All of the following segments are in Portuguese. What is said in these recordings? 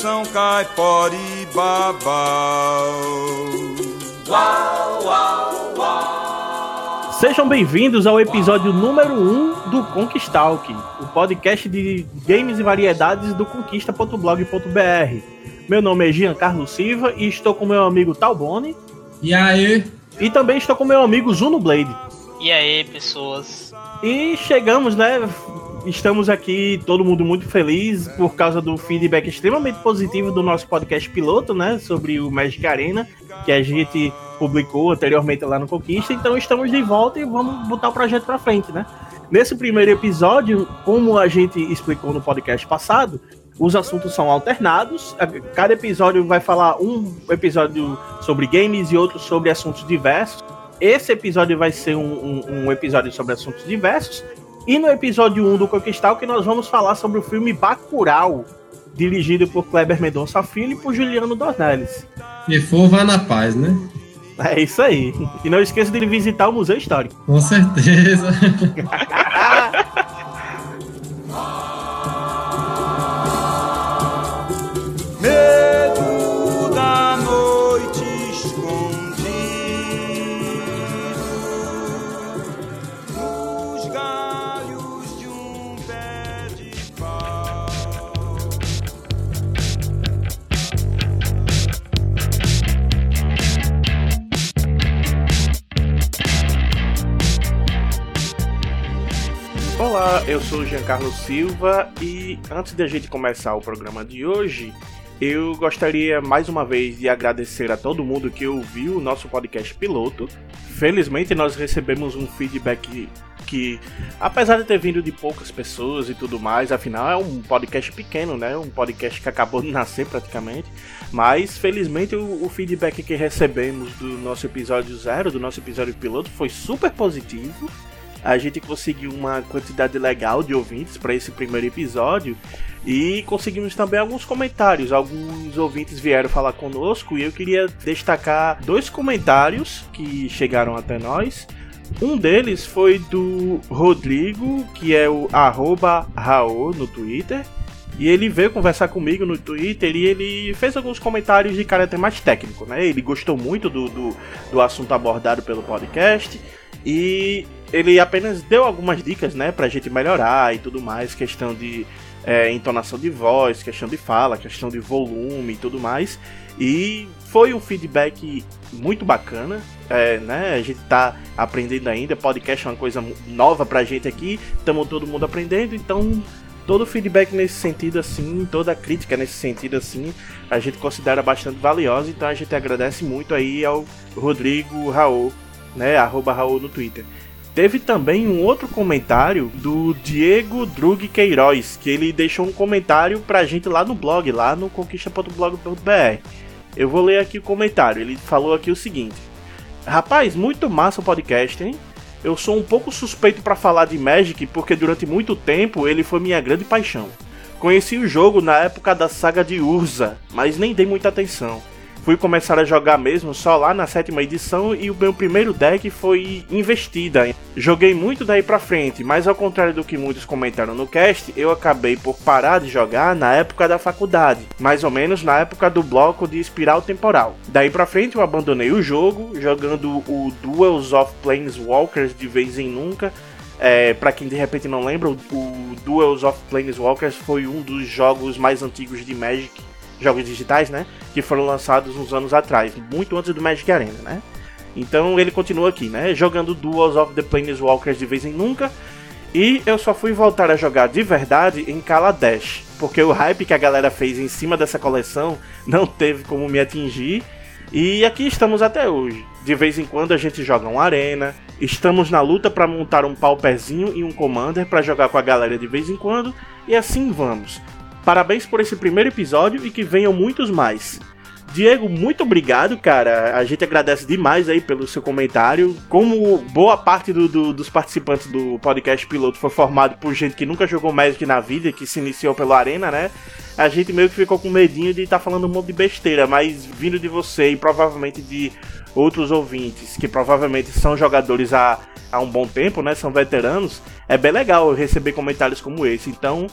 coração caipora Uau, uau, uau. Sejam bem-vindos ao episódio número 1 um do Conquistalk, o podcast de games e variedades do conquista.blog.br. Meu nome é Giancarlo Silva e estou com meu amigo Talbone. E aí? E também estou com meu amigo Zuno Blade. E aí, pessoas? E chegamos, né? Estamos aqui, todo mundo muito feliz por causa do feedback extremamente positivo do nosso podcast piloto, né? Sobre o Magic Arena, que a gente publicou anteriormente lá no Conquista. Então estamos de volta e vamos botar o projeto para frente, né? Nesse primeiro episódio, como a gente explicou no podcast passado, os assuntos são alternados. Cada episódio vai falar um episódio sobre games e outro sobre assuntos diversos. Esse episódio vai ser um, um, um episódio sobre assuntos diversos. E no episódio 1 do Conquistal, que nós vamos falar sobre o filme Bacurau, dirigido por Kleber Mendonça Filho e por Juliano Dornelles. E for, vá na paz, né? É isso aí. E não esqueça de visitar o Museu Histórico. Com certeza. sou Giancarlo Silva e antes de a gente começar o programa de hoje, eu gostaria mais uma vez de agradecer a todo mundo que ouviu o nosso podcast piloto. Felizmente nós recebemos um feedback que, apesar de ter vindo de poucas pessoas e tudo mais, afinal é um podcast pequeno, né? Um podcast que acabou de nascer praticamente. Mas felizmente o, o feedback que recebemos do nosso episódio zero, do nosso episódio piloto, foi super positivo a gente conseguiu uma quantidade legal de ouvintes para esse primeiro episódio e conseguimos também alguns comentários. Alguns ouvintes vieram falar conosco e eu queria destacar dois comentários que chegaram até nós. Um deles foi do Rodrigo, que é o arroba Raô no Twitter. E ele veio conversar comigo no Twitter e ele fez alguns comentários de caráter mais técnico, né? Ele gostou muito do, do, do assunto abordado pelo podcast e ele apenas deu algumas dicas, né, pra gente melhorar e tudo mais, questão de é, entonação de voz, questão de fala, questão de volume e tudo mais. E foi um feedback muito bacana, é, né? A gente tá aprendendo ainda, podcast é uma coisa nova pra gente aqui, estamos todo mundo aprendendo, então todo feedback nesse sentido assim, toda crítica nesse sentido assim, a gente considera bastante valiosa, então a gente agradece muito aí ao Rodrigo Raul, né? Arroba Raul no Twitter. Teve também um outro comentário do Diego Drug Queiroz, que ele deixou um comentário pra gente lá no blog, lá no conquista.blog.br. Eu vou ler aqui o comentário. Ele falou aqui o seguinte: Rapaz, muito massa o podcast, hein? Eu sou um pouco suspeito para falar de Magic porque durante muito tempo ele foi minha grande paixão. Conheci o jogo na época da saga de Urza, mas nem dei muita atenção fui começar a jogar mesmo só lá na sétima edição e o meu primeiro deck foi Investida. Joguei muito daí pra frente, mas ao contrário do que muitos comentaram no cast, eu acabei por parar de jogar na época da faculdade, mais ou menos na época do bloco de espiral temporal. Daí pra frente eu abandonei o jogo, jogando o Duels of Planeswalkers de vez em nunca. É, para quem de repente não lembra, o Duels of Planeswalkers foi um dos jogos mais antigos de Magic jogos digitais, né? Que foram lançados uns anos atrás, muito antes do Magic Arena, né? Então ele continua aqui, né? Jogando Duels of the Planeswalkers de vez em nunca. E eu só fui voltar a jogar de verdade em Kaladesh, porque o hype que a galera fez em cima dessa coleção não teve como me atingir. E aqui estamos até hoje. De vez em quando a gente joga uma arena, estamos na luta para montar um pauperzinho e um commander para jogar com a galera de vez em quando, e assim vamos. Parabéns por esse primeiro episódio e que venham muitos mais. Diego, muito obrigado, cara. A gente agradece demais aí pelo seu comentário. Como boa parte do, do, dos participantes do podcast piloto foi formado por gente que nunca jogou Magic na vida, que se iniciou pela Arena, né? A gente meio que ficou com medinho de estar tá falando um monte de besteira, mas vindo de você e provavelmente de outros ouvintes, que provavelmente são jogadores há, há um bom tempo, né? São veteranos, é bem legal receber comentários como esse. Então,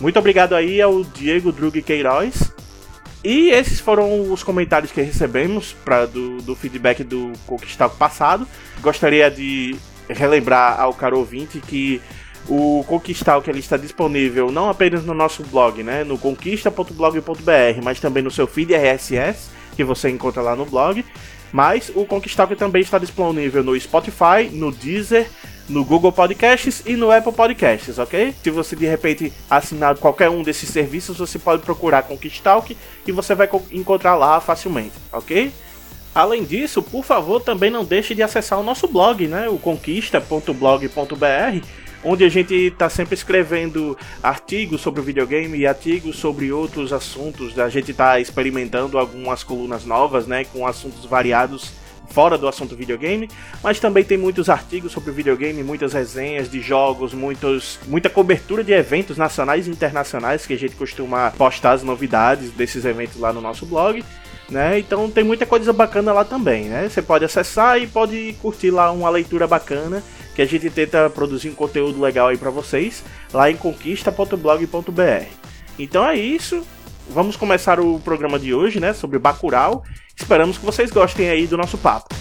muito obrigado aí ao Diego Drug Queiroz. E esses foram os comentários que recebemos pra, do, do feedback do Conquistar passado. Gostaria de relembrar ao caro ouvinte que o Conquistar que ele está disponível não apenas no nosso blog, né, no conquista.blog.br, mas também no seu feed RSS, que você encontra lá no blog. Mas o Conquistalk também está disponível no Spotify, no Deezer, no Google Podcasts e no Apple Podcasts, ok? Se você de repente assinar qualquer um desses serviços, você pode procurar Conquistalk e você vai encontrar lá facilmente, ok? Além disso, por favor, também não deixe de acessar o nosso blog, né? O conquista.blog.br, onde a gente está sempre escrevendo artigos sobre videogame e artigos sobre outros assuntos. A gente está experimentando algumas colunas novas, né, com assuntos variados fora do assunto videogame, mas também tem muitos artigos sobre videogame, muitas resenhas de jogos, muitos, muita cobertura de eventos nacionais e internacionais que a gente costuma postar as novidades desses eventos lá no nosso blog. Né? Então tem muita coisa bacana lá também, né? Você pode acessar e pode curtir lá uma leitura bacana que a gente tenta produzir um conteúdo legal aí para vocês lá em conquista.blog.br. Então é isso. Vamos começar o programa de hoje, né, sobre Bacurau. Esperamos que vocês gostem aí do nosso papo.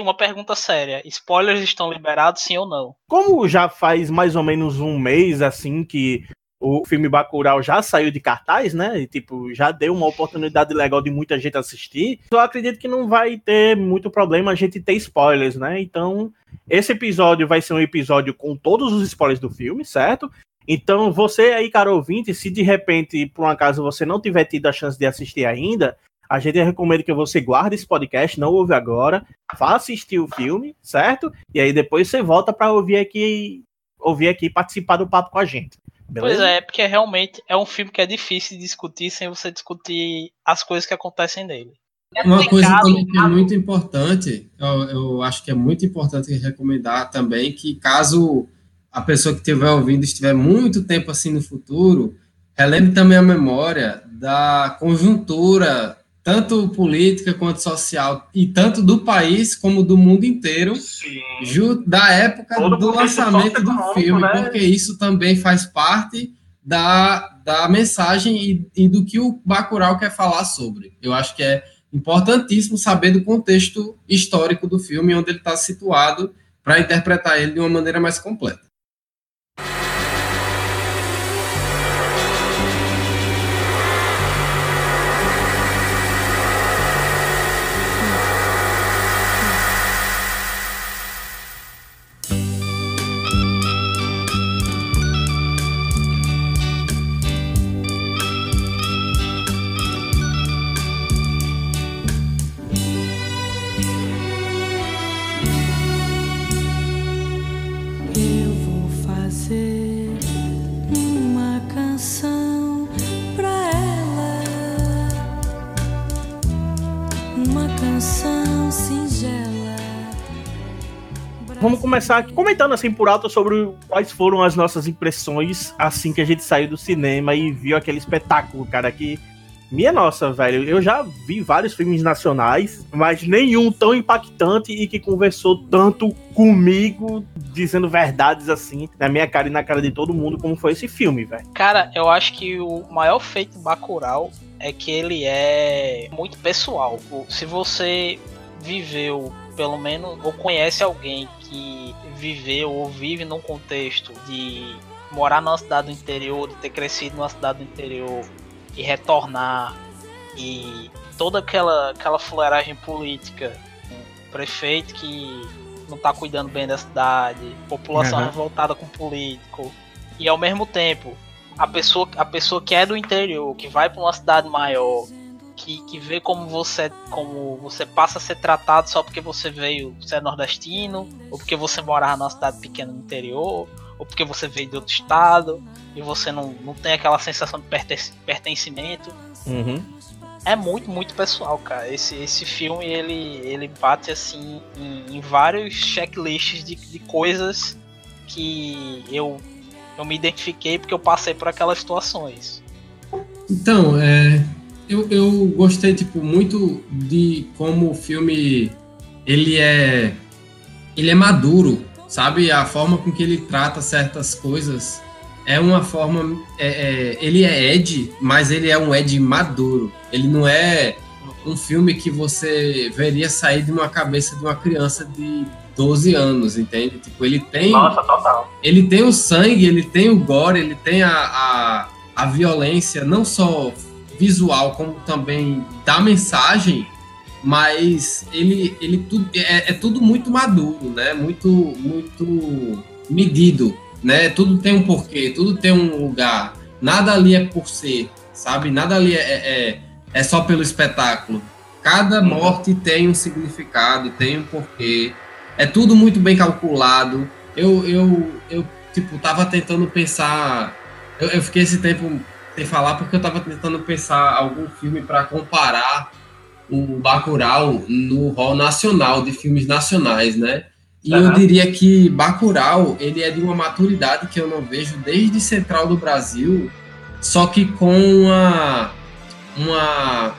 Uma pergunta séria. Spoilers estão liberados, sim ou não? Como já faz mais ou menos um mês, assim, que o filme Bacurau já saiu de cartaz, né? E, tipo, já deu uma oportunidade legal de muita gente assistir. Eu acredito que não vai ter muito problema a gente ter spoilers, né? Então, esse episódio vai ser um episódio com todos os spoilers do filme, certo? Então, você aí, cara ouvinte, se de repente, por um acaso, você não tiver tido a chance de assistir ainda, a gente recomenda que você guarde esse podcast, não ouve agora, vá assistir o filme, certo? E aí depois você volta para ouvir aqui, ouvir aqui participar do papo com a gente. Beleza? Pois é, porque realmente é um filme que é difícil de discutir sem você discutir as coisas que acontecem nele. É Uma coisa também que é muito importante, eu, eu acho que é muito importante recomendar também que caso a pessoa que estiver ouvindo estiver muito tempo assim no futuro, relembre também a memória da conjuntura tanto política quanto social, e tanto do país como do mundo inteiro, da época Todo do lançamento do filme, né? porque isso também faz parte da, da mensagem e, e, do que o Bacurau quer falar sobre. Eu acho que é importantíssimo saber do contexto histórico do filme, onde ele está situado, para interpretar ele de uma maneira mais completa. Começar comentando assim por alto sobre quais foram as nossas impressões assim que a gente saiu do cinema e viu aquele espetáculo, cara, que minha nossa, velho, eu já vi vários filmes nacionais, mas nenhum tão impactante e que conversou tanto comigo, dizendo verdades assim, na minha cara e na cara de todo mundo, como foi esse filme, velho. Cara, eu acho que o maior feito Bacurau é que ele é muito pessoal. Se você viveu pelo menos ou conhece alguém que viveu ou vive num contexto de morar numa cidade do interior, de ter crescido numa cidade do interior e retornar e toda aquela aquela fuleiragem política, um prefeito que não tá cuidando bem da cidade, população uhum. revoltada com político e ao mesmo tempo a pessoa a pessoa que é do interior, que vai para uma cidade maior que, que vê como você como você passa a ser tratado só porque você veio, você é nordestino, ou porque você morava numa cidade pequena no interior, ou porque você veio de outro estado e você não, não tem aquela sensação de pertencimento. Uhum. é muito, muito pessoal, cara. Esse, esse filme, ele, ele bate, assim, em, em vários checklists de, de coisas que eu, eu me identifiquei porque eu passei por aquelas situações. Então, é, eu, eu gostei, tipo, muito de como o filme, ele é, ele é maduro, sabe? A forma com que ele trata certas coisas é uma forma. É, é, ele é Ed, mas ele é um Ed maduro. Ele não é um filme que você veria sair de uma cabeça de uma criança de 12 anos, entende? Tipo, ele tem. Nossa, total. Ele tem o sangue, ele tem o gore, ele tem a, a, a violência, não só visual, como também da mensagem, mas ele, ele tudo, é, é tudo muito maduro, né? Muito, muito medido né? Tudo tem um porquê, tudo tem um lugar. Nada ali é por ser, sabe? Nada ali é, é, é só pelo espetáculo. Cada uhum. morte tem um significado, tem um porquê. É tudo muito bem calculado. Eu, eu, eu tipo, tava tentando pensar. Eu, eu fiquei esse tempo falar porque eu tava tentando pensar algum filme para comparar o Bacurau no rol nacional de filmes nacionais, né? E uhum. eu diria que Bacurau, ele é de uma maturidade que eu não vejo desde Central do Brasil, só que com uma, uma,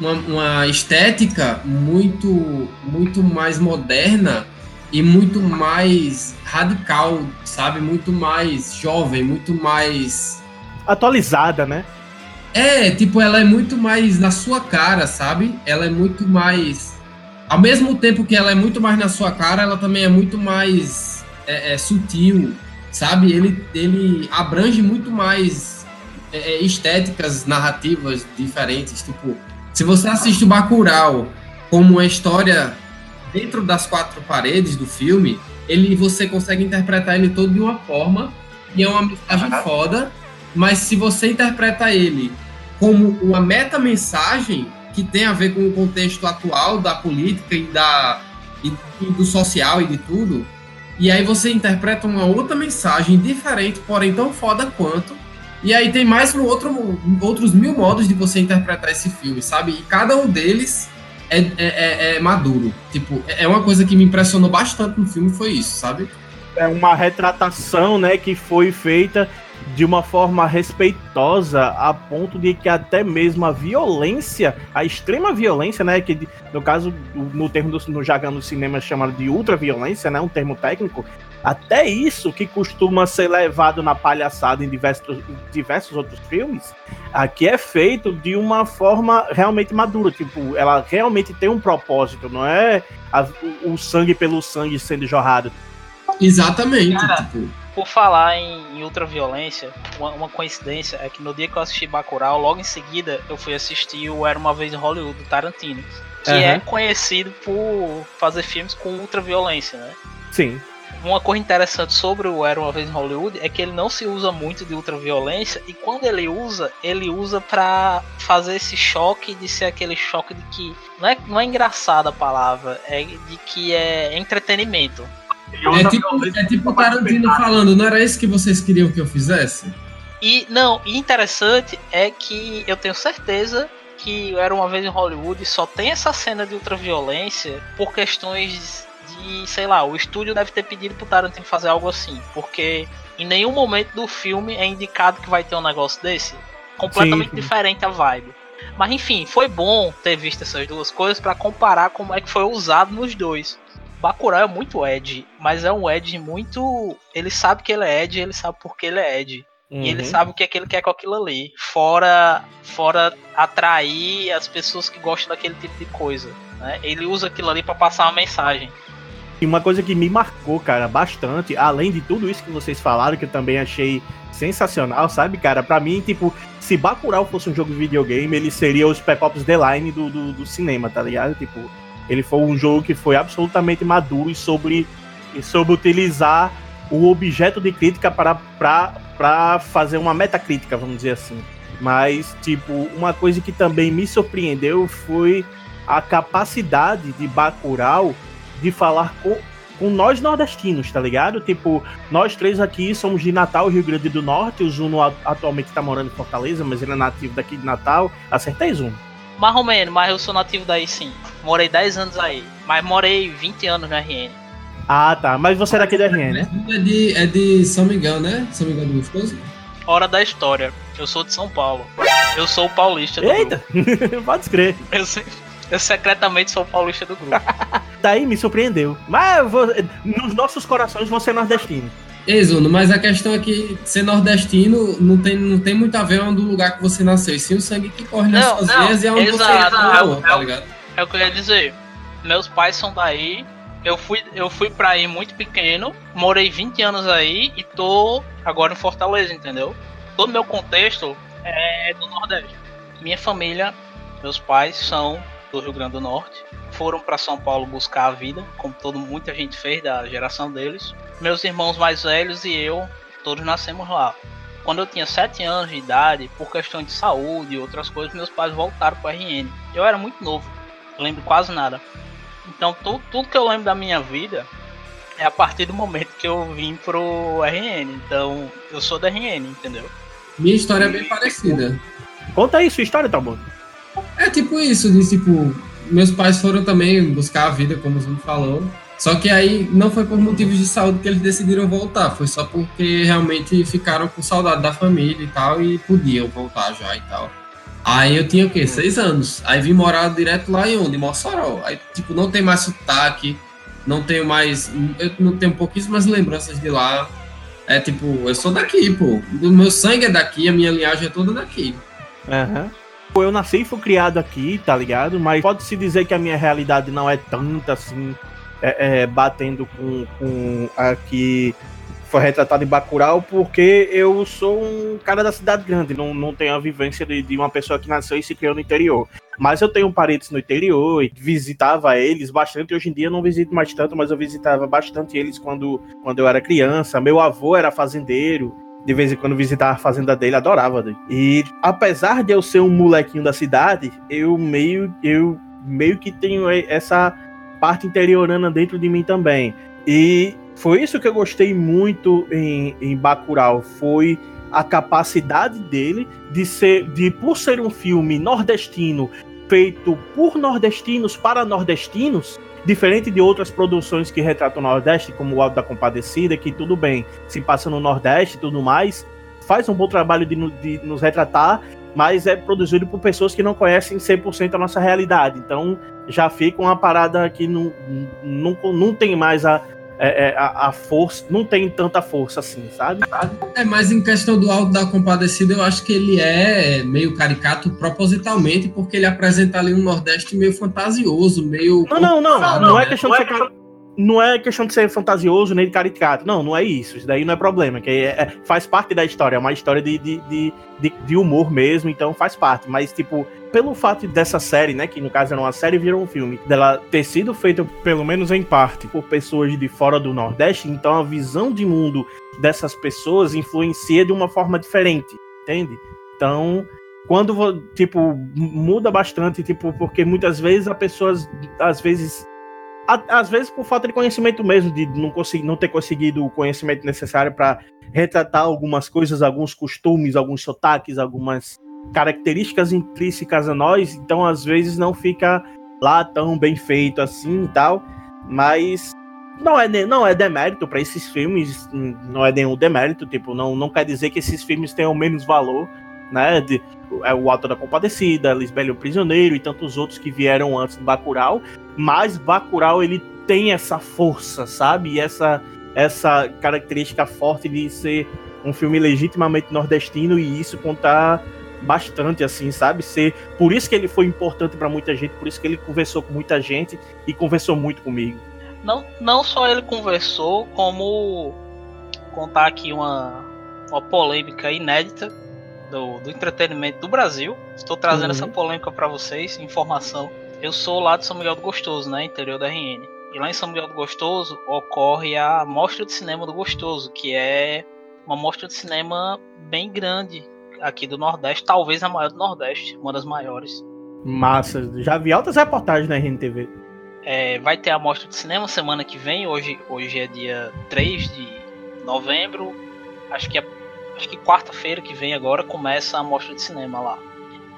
uma, uma estética muito, muito mais moderna e muito mais radical, sabe? Muito mais jovem, muito mais... Atualizada, né? É, tipo, ela é muito mais na sua cara, sabe? Ela é muito mais ao mesmo tempo que ela é muito mais na sua cara, ela também é muito mais é, é, sutil, sabe? Ele, ele abrange muito mais é, é, estéticas narrativas diferentes. Tipo, se você assiste o Bacurau como uma história dentro das quatro paredes do filme, ele você consegue interpretar ele todo de uma forma e é uma mensagem uhum. foda. Mas se você interpreta ele como uma meta mensagem, que tem a ver com o contexto atual da política e, da, e, e do social e de tudo. E aí você interpreta uma outra mensagem diferente, porém tão foda quanto. E aí tem mais um outro, outros mil modos de você interpretar esse filme, sabe? E cada um deles é, é, é, é maduro. Tipo, é uma coisa que me impressionou bastante no filme, foi isso, sabe? É uma retratação, né, que foi feita de uma forma respeitosa a ponto de que até mesmo a violência, a extrema violência, né, que no caso no termo do, no jargão do cinema chamado de ultraviolência, né, um termo técnico, até isso que costuma ser levado na palhaçada em diversos, diversos outros filmes, aqui é feito de uma forma realmente madura, tipo, ela realmente tem um propósito, não é a, o sangue pelo sangue sendo jorrado. Exatamente, Cara, tipo por falar em, em ultraviolência, uma, uma, coincidência é que no dia que eu assisti Bacurau, logo em seguida eu fui assistir o Era Uma Vez em Hollywood, do Tarantino. Que uhum. é conhecido por fazer filmes com ultraviolência, né? Sim. Uma coisa interessante sobre o Era Uma Vez em Hollywood é que ele não se usa muito de ultraviolência e quando ele usa, ele usa para fazer esse choque de ser aquele choque de que não é, não é engraçada a palavra, é de que é entretenimento. É tipo, é tipo Tarantino falando, não era isso que vocês queriam que eu fizesse? E não, interessante é que eu tenho certeza que era uma vez em Hollywood só tem essa cena de ultraviolência por questões de, sei lá, o estúdio deve ter pedido pro Tarantino fazer algo assim, porque em nenhum momento do filme é indicado que vai ter um negócio desse. Completamente Sim. diferente a vibe. Mas enfim, foi bom ter visto essas duas coisas para comparar como é que foi usado nos dois. Bacurau é muito Ed, mas é um Ed muito. Ele sabe que ele é Ed, ele sabe por que ele é Ed. Uhum. E ele uhum. sabe o que é que ele quer com aquilo ali. Fora, fora atrair as pessoas que gostam daquele tipo de coisa. Né? Ele usa aquilo ali para passar uma mensagem. E uma coisa que me marcou, cara, bastante, além de tudo isso que vocês falaram, que eu também achei sensacional, sabe, cara? Para mim, tipo, se Bacurau fosse um jogo de videogame, ele seria o Spec Ops The Line do, do, do cinema, tá ligado? Tipo, ele foi um jogo que foi absolutamente maduro sobre, sobre utilizar o objeto de crítica para, para, para fazer uma metacrítica, vamos dizer assim. Mas, tipo, uma coisa que também me surpreendeu foi a capacidade de Bacurau de falar com, com nós nordestinos, tá ligado? Tipo, nós três aqui somos de Natal, Rio Grande do Norte. O Zuno atualmente tá morando em Fortaleza, mas ele é nativo daqui de Natal. Acertei, Zuno? Mais ou menos, mas eu sou nativo daí sim. Morei 10 anos aí. Mas morei 20 anos no RN. Ah, tá. Mas você é daqui da RN, né? É de, é de São Miguel, né? São Miguel do Gostoso? Hora da história. Eu sou de São Paulo. Eu sou o paulista do Eita! Pode crer. Eu, eu secretamente sou o paulista do grupo. Daí me surpreendeu. Mas vou, nos nossos corações você é nordestino. Exuno, mas a questão é que ser nordestino não tem, não tem muito a ver onde o lugar que você nasceu, sim o sangue que corre nas Não, suas não, veias e é onde exato, você é, é, tá ligado? É o que eu ia dizer. Meus pais são daí. Eu fui, eu fui pra aí muito pequeno, morei 20 anos aí e tô agora em Fortaleza, entendeu? Todo meu contexto é do Nordeste. Minha família, meus pais são do Rio Grande do Norte, foram para São Paulo buscar a vida, como todo muita gente fez da geração deles. Meus irmãos mais velhos e eu, todos nascemos lá. Quando eu tinha 7 anos de idade, por questão de saúde e outras coisas, meus pais voltaram para RN. Eu era muito novo, lembro quase nada. Então tu, tudo que eu lembro da minha vida é a partir do momento que eu vim pro RN. Então eu sou da RN, entendeu? Minha história é bem parecida. Conta aí sua história, Talbot. É tipo isso, de tipo, meus pais foram também buscar a vida, como o Zuno falou. Só que aí não foi por motivos de saúde que eles decidiram voltar, foi só porque realmente ficaram com saudade da família e tal, e podiam voltar já e tal. Aí eu tinha o quê? Seis anos. Aí vim morar direto lá em onde? Em Mossoró. Aí, tipo, não tem mais sotaque, não tenho mais. Eu não tenho pouquíssimas lembranças de lá. É tipo, eu sou daqui, pô. O meu sangue é daqui, a minha linhagem é toda daqui. Aham. Eu nasci e fui criado aqui, tá ligado? Mas pode-se dizer que a minha realidade não é tanta assim, é, é, batendo com, com a que foi retratada em Bacurau, porque eu sou um cara da cidade grande, não, não tenho a vivência de, de uma pessoa que nasceu e se criou no interior. Mas eu tenho parentes no interior e visitava eles bastante. Hoje em dia não visito mais tanto, mas eu visitava bastante eles quando, quando eu era criança. Meu avô era fazendeiro, de vez em quando visitava a fazenda dele, adorava. Né? E apesar de eu ser um molequinho da cidade, eu meio, eu meio que tenho essa parte interiorana dentro de mim também. E foi isso que eu gostei muito em, em Bacurau, foi a capacidade dele de ser, de por ser um filme nordestino feito por nordestinos para nordestinos, Diferente de outras produções que retratam o Nordeste, como o Alto da Compadecida, que tudo bem, se passa no Nordeste e tudo mais, faz um bom trabalho de, de nos retratar, mas é produzido por pessoas que não conhecem 100% a nossa realidade. Então já fica uma parada que não, não, não tem mais a, é, é, a, a, força, não tem tanta força assim, sabe? É, mas em questão do Alto da Compadecida, eu acho que ele é meio caricato propositalmente, porque ele apresenta ali um Nordeste meio fantasioso, meio. Não, não, não, não, não é questão de ser não é questão de ser fantasioso nem de caricato. Não, não é isso. Isso daí não é problema. Que é, é, faz parte da história. É uma história de, de, de, de, humor mesmo, então faz parte. Mas, tipo, pelo fato dessa série, né? Que no caso era uma série virou um filme, dela ter sido feita, pelo menos em parte, por pessoas de fora do Nordeste, então a visão de mundo dessas pessoas influencia de uma forma diferente, entende? Então, quando, tipo, muda bastante, tipo, porque muitas vezes as pessoas, às vezes, às vezes por falta de conhecimento mesmo, de não, conseguir, não ter conseguido o conhecimento necessário para retratar algumas coisas, alguns costumes, alguns sotaques, algumas características intrínsecas a nós, então às vezes não fica lá tão bem feito assim e tal, mas não é, não é demérito para esses filmes, não é nenhum demérito, tipo, não, não quer dizer que esses filmes tenham menos valor, né, de, é o Alto da Compadecida, Lisbelo Prisioneiro e tantos outros que vieram antes do Bacurau, mas Bacurau ele tem essa força, sabe? E essa essa característica forte de ser um filme legitimamente nordestino e isso contar bastante assim, sabe? Ser por isso que ele foi importante para muita gente, por isso que ele conversou com muita gente e conversou muito comigo. Não, não só ele conversou, como contar aqui uma, uma polêmica inédita do, do entretenimento do Brasil. Estou trazendo uhum. essa polêmica para vocês, informação. Eu sou lá de São Miguel do Gostoso, né, interior da RN. E lá em São Miguel do Gostoso ocorre a Mostra de Cinema do Gostoso, que é uma mostra de cinema bem grande aqui do Nordeste, talvez a maior do Nordeste, uma das maiores. Massa, já vi altas reportagens na RNTV. É, vai ter a mostra de cinema semana que vem, hoje, hoje é dia 3 de novembro, acho que, é, acho que quarta-feira que vem agora começa a mostra de cinema lá.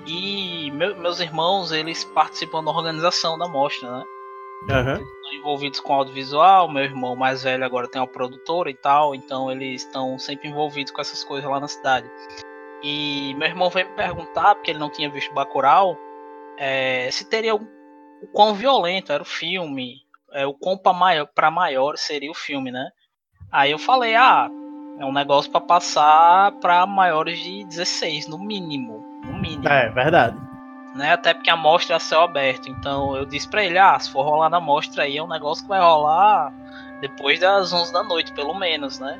E meu, meus irmãos, eles participam da organização da mostra, né? Uhum. Estão envolvidos com audiovisual, meu irmão mais velho agora tem uma produtora e tal, então eles estão sempre envolvidos com essas coisas lá na cidade. E meu irmão veio me perguntar, porque ele não tinha visto Bacurau, é, se teria o, o quão violento era o filme, é, o quão para maior, pra maior seria o filme, né? Aí eu falei, ah, é um negócio para passar para maiores de 16, no mínimo. No mínimo. É, verdade. Né? Até porque a mostra é a céu aberto. Então eu disse pra ele, ah, se for rolar na mostra aí, é um negócio que vai rolar depois das 11 da noite, pelo menos, né?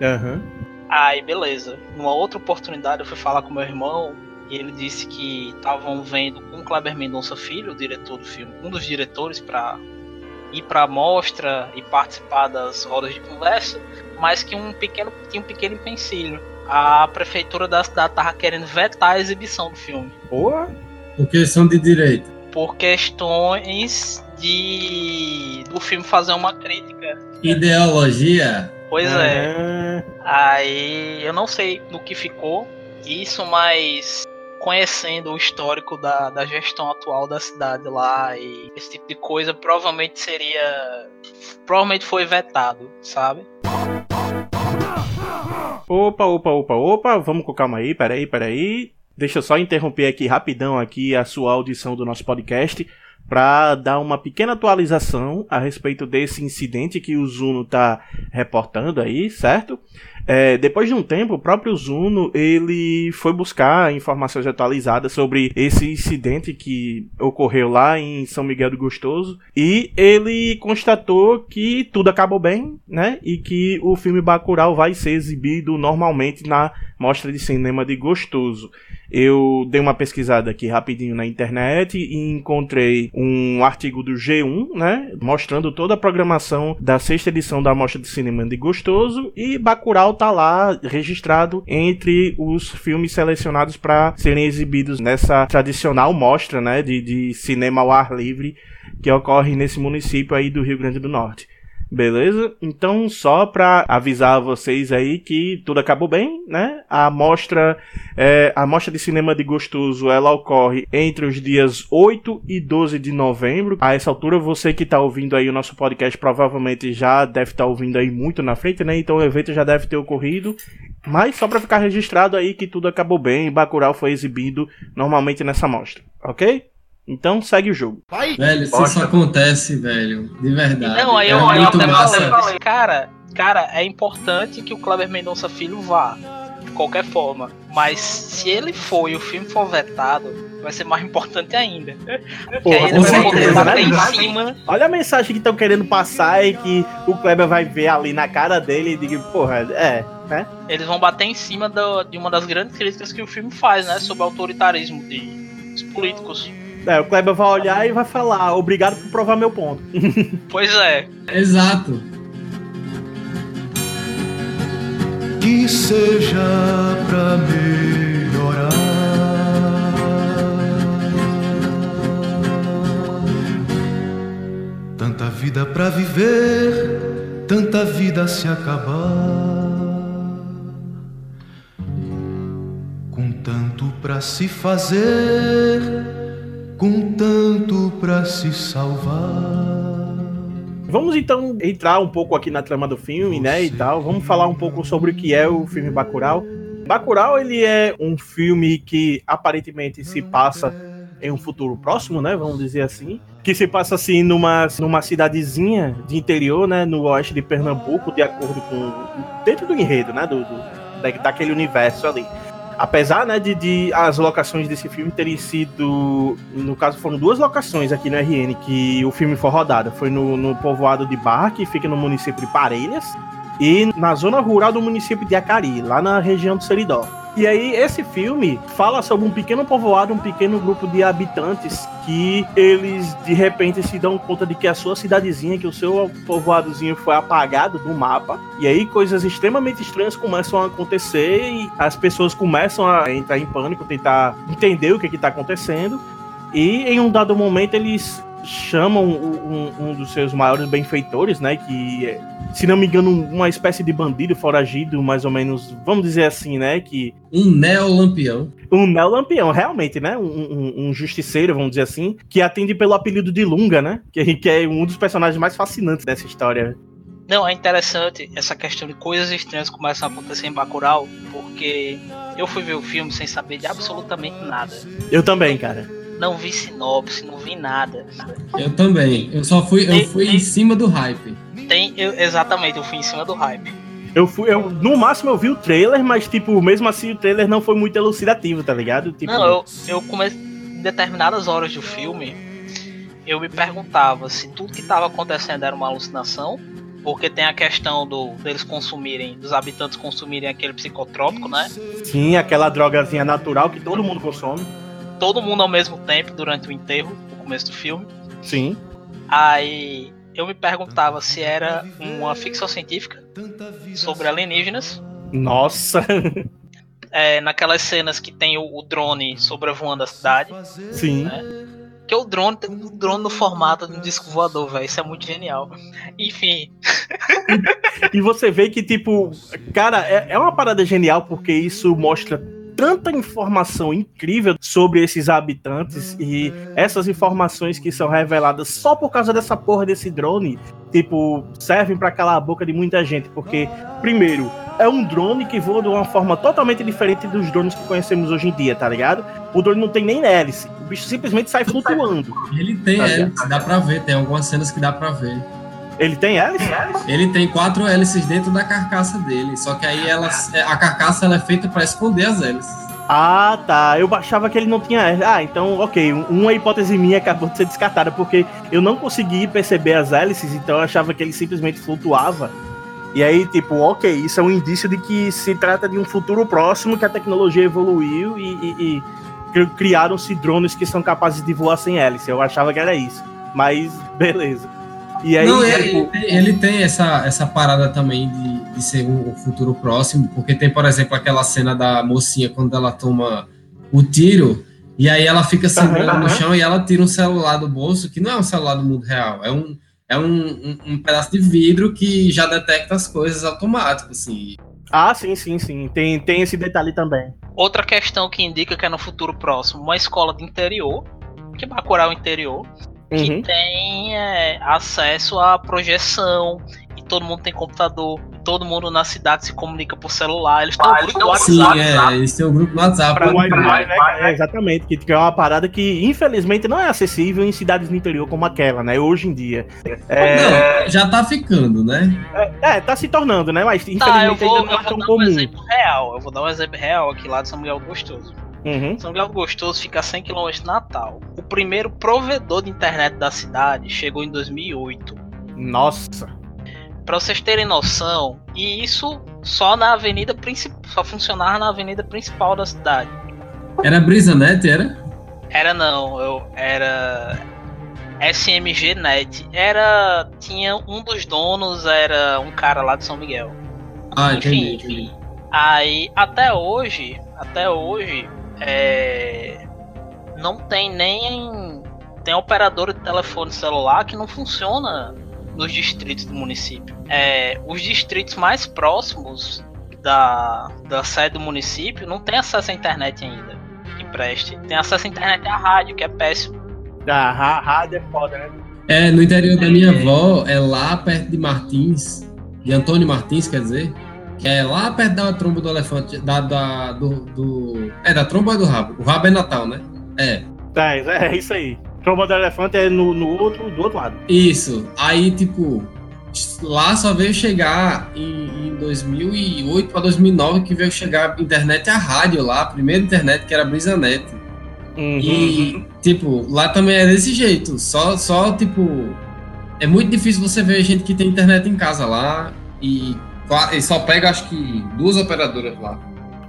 Uhum. Aí, beleza. Numa outra oportunidade eu fui falar com meu irmão e ele disse que estavam vendo com Kleber Mendonça Filho, o diretor do filme, um dos diretores, para ir para a mostra e participar das rodas de conversa, mas que um pequeno tinha um pequeno empecilho. A prefeitura da cidade tava querendo vetar a exibição do filme. Boa. Por questão de direito. Por questões de do filme fazer uma crítica. Ideologia. Pois Ah. é. Aí eu não sei no que ficou isso, mas conhecendo o histórico da, da gestão atual da cidade lá e esse tipo de coisa, provavelmente seria. Provavelmente foi vetado, sabe? Opa, opa, opa, opa, vamos com calma aí, peraí, peraí. Deixa eu só interromper aqui rapidão aqui a sua audição do nosso podcast para dar uma pequena atualização a respeito desse incidente que o Zuno tá reportando aí, certo? É, depois de um tempo, o próprio Zuno ele foi buscar informações atualizadas sobre esse incidente que ocorreu lá em São Miguel do Gostoso e ele constatou que tudo acabou bem, né? E que o filme Bacurau vai ser exibido normalmente na Mostra de Cinema de Gostoso. Eu dei uma pesquisada aqui rapidinho na internet e encontrei um artigo do G1, né, mostrando toda a programação da sexta edição da Mostra de Cinema de Gostoso e Bacurau tá lá registrado entre os filmes selecionados para serem exibidos nessa tradicional mostra, né, de, de cinema ao ar livre que ocorre nesse município aí do Rio Grande do Norte. Beleza? Então, só para avisar vocês aí que tudo acabou bem, né? A mostra, é, a mostra de cinema de Gostoso, ela ocorre entre os dias 8 e 12 de novembro. A essa altura, você que tá ouvindo aí o nosso podcast provavelmente já deve estar tá ouvindo aí muito na frente, né? Então o evento já deve ter ocorrido. Mas só para ficar registrado aí que tudo acabou bem, Bacurau foi exibido normalmente nessa mostra, ok? Então segue o jogo. Vai! Velho, isso só acontece, velho. De verdade. Não, aí é eu, aí eu até massa. falei, cara, cara, é importante que o Kleber Mendonça Filho vá, de qualquer forma. Mas se ele for e o filme for vetado, vai ser mais importante ainda. Porque Porra, aí ele com vai poder certeza, bater né? em cima. Olha a mensagem que estão querendo passar e que o Kleber vai ver ali na cara dele e diga, porra, é, né? Eles vão bater em cima do- de uma das grandes críticas que o filme faz, né? Sobre o autoritarismo de, dos políticos. É, o Kleber vai olhar e vai falar, obrigado por provar meu ponto. Pois é. Exato. Que seja pra melhorar. Tanta vida pra viver, tanta vida a se acabar. Com tanto pra se fazer, com tanto pra se salvar. Vamos então entrar um pouco aqui na trama do filme, né, e tal. Vamos falar um pouco sobre o que é o filme Bacurau. Bacurau, ele é um filme que aparentemente se passa em um futuro próximo, né, vamos dizer assim, que se passa assim numa, numa cidadezinha de interior, né, no oeste de Pernambuco, de acordo com dentro do enredo, né, do, do- da- daquele universo ali. Apesar, né, de, de as locações desse filme terem sido, no caso foram duas locações aqui no RN que o filme foi rodado. Foi no, no povoado de Barra, que fica no município de Parelhas, e na zona rural do município de Acari, lá na região do Seridó. E aí, esse filme fala sobre um pequeno povoado, um pequeno grupo de habitantes que eles de repente se dão conta de que a sua cidadezinha, que o seu povoadozinho foi apagado do mapa. E aí, coisas extremamente estranhas começam a acontecer e as pessoas começam a entrar em pânico, tentar entender o que está acontecendo. E em um dado momento eles chamam um, um, dos seus maiores benfeitores, né? Que é, se não me engano, uma espécie de bandido foragido, mais ou menos, vamos dizer assim, né? Que. Um neolampião. Um neolampião, realmente, né? Um, um, um, justiceiro, vamos dizer assim, que atende pelo apelido de Lunga, né? Que, que é um dos personagens mais fascinantes dessa história. Não, é interessante essa questão de coisas estranhas começam a acontecer em Bacurau, porque eu fui ver o filme sem saber de absolutamente nada. Eu também, cara. Não vi sinopse, não vi nada. Eu também. Eu só fui, eu fui tem, em cima do hype. Tem, eu, exatamente, eu fui em cima do hype. Eu fui, eu, no máximo eu vi o trailer, mas tipo, mesmo assim o trailer não foi muito elucidativo, tá ligado? Tipo... Não, eu, eu comecei em determinadas horas do filme, eu me perguntava se tudo que estava acontecendo era uma alucinação porque tem a questão do deles consumirem, dos habitantes consumirem aquele psicotrópico, né? Sim, aquela drogazinha natural que todo mundo consome. Todo mundo ao mesmo tempo durante o enterro, no começo do filme. Sim. Aí eu me perguntava se era uma ficção científica sobre alienígenas. Nossa! É, naquelas cenas que tem o, o drone sobrevoando a cidade. Sim. Né? Porque o drone tem um drone no formato de um disco voador, velho. Isso é muito genial. Enfim. e você vê que, tipo, cara, é, é uma parada genial porque isso mostra tanta informação incrível sobre esses habitantes e essas informações que são reveladas só por causa dessa porra desse drone, tipo, servem para calar a boca de muita gente, porque primeiro, é um drone que voa de uma forma totalmente diferente dos drones que conhecemos hoje em dia, tá ligado? O drone não tem nem hélice, o bicho simplesmente sai flutuando. Ele tem tá hélice, dá pra ver, tem algumas cenas que dá pra ver. Ele tem hélice? Ele tem quatro hélices dentro da carcaça dele, só que aí ela, a carcaça ela é feita para esconder as hélices. Ah, tá. Eu achava que ele não tinha. Ah, então, ok. Uma hipótese minha acabou de ser descartada, porque eu não consegui perceber as hélices, então eu achava que ele simplesmente flutuava. E aí, tipo, ok, isso é um indício de que se trata de um futuro próximo que a tecnologia evoluiu e, e, e criaram-se drones que são capazes de voar sem hélice. Eu achava que era isso. Mas, beleza. E aí, Não, ele, tipo... ele, tem essa, essa parada também de, de ser um, um, futuro próximo, porque tem, por exemplo, aquela cena da mocinha quando ela toma o tiro, e aí ela fica sangrando no chão e ela tira um celular do bolso, que não é um celular do mundo real, é um, é um, um, um pedaço de vidro que já detecta as coisas automático, assim. Ah, sim, sim, sim. Tem, tem esse detalhe também. Outra questão que indica que é no futuro próximo, uma escola de interior, que Bacurau interior, que uhum. tem é, acesso à projeção e todo mundo tem computador. Todo mundo na cidade se comunica por celular. Eles têm um grupo no WhatsApp. Sim, é, eles têm um grupo no WhatsApp. Pra Wi-Fi, né? É, exatamente. Que é uma parada que, infelizmente, não é acessível em cidades do interior como aquela, né? Hoje em dia. É... Não, já tá ficando, né? É, é, tá se tornando, né? Mas infelizmente tá, eu vou, ainda não é tão comum. Um exemplo real. Eu vou dar um exemplo real aqui lá de São Miguel Gostoso. Uhum. São Miguel Gostoso fica a 100 km de Natal. O primeiro provedor de internet da cidade chegou em 2008. Nossa! Para vocês terem noção, e isso só na avenida principal, só funcionava na avenida principal da cidade. Era BrisaNet, era? Era não, eu era SMG Net. Era tinha um dos donos era um cara lá de São Miguel. Ah, enfim, entendi, entendi. Aí até hoje, até hoje é, não tem nem tem operador de telefone celular que não funciona nos distritos do município. É, os distritos mais próximos da, da sede do município não tem acesso à internet ainda que preste. Tem acesso à internet à rádio, que é péssimo. Ah, a rádio é foda, né? É, no interior da minha é. avó, é lá perto de Martins, de Antônio Martins, quer dizer, que é lá perto da tromba do elefante, da, da do, do, É, da tromba do rabo. O rabo é Natal, né? É. É, é isso aí. Tromba do elefante é no, no outro, do outro lado. Isso. Aí, tipo, lá só veio chegar em, em 2008 para 2009 que veio chegar a internet a rádio lá, a primeira internet que era a BrisaNet. Uhum. E, tipo, lá também é desse jeito. Só, só, tipo, é muito difícil você ver gente que tem internet em casa lá e e só pega, acho que, duas operadoras lá.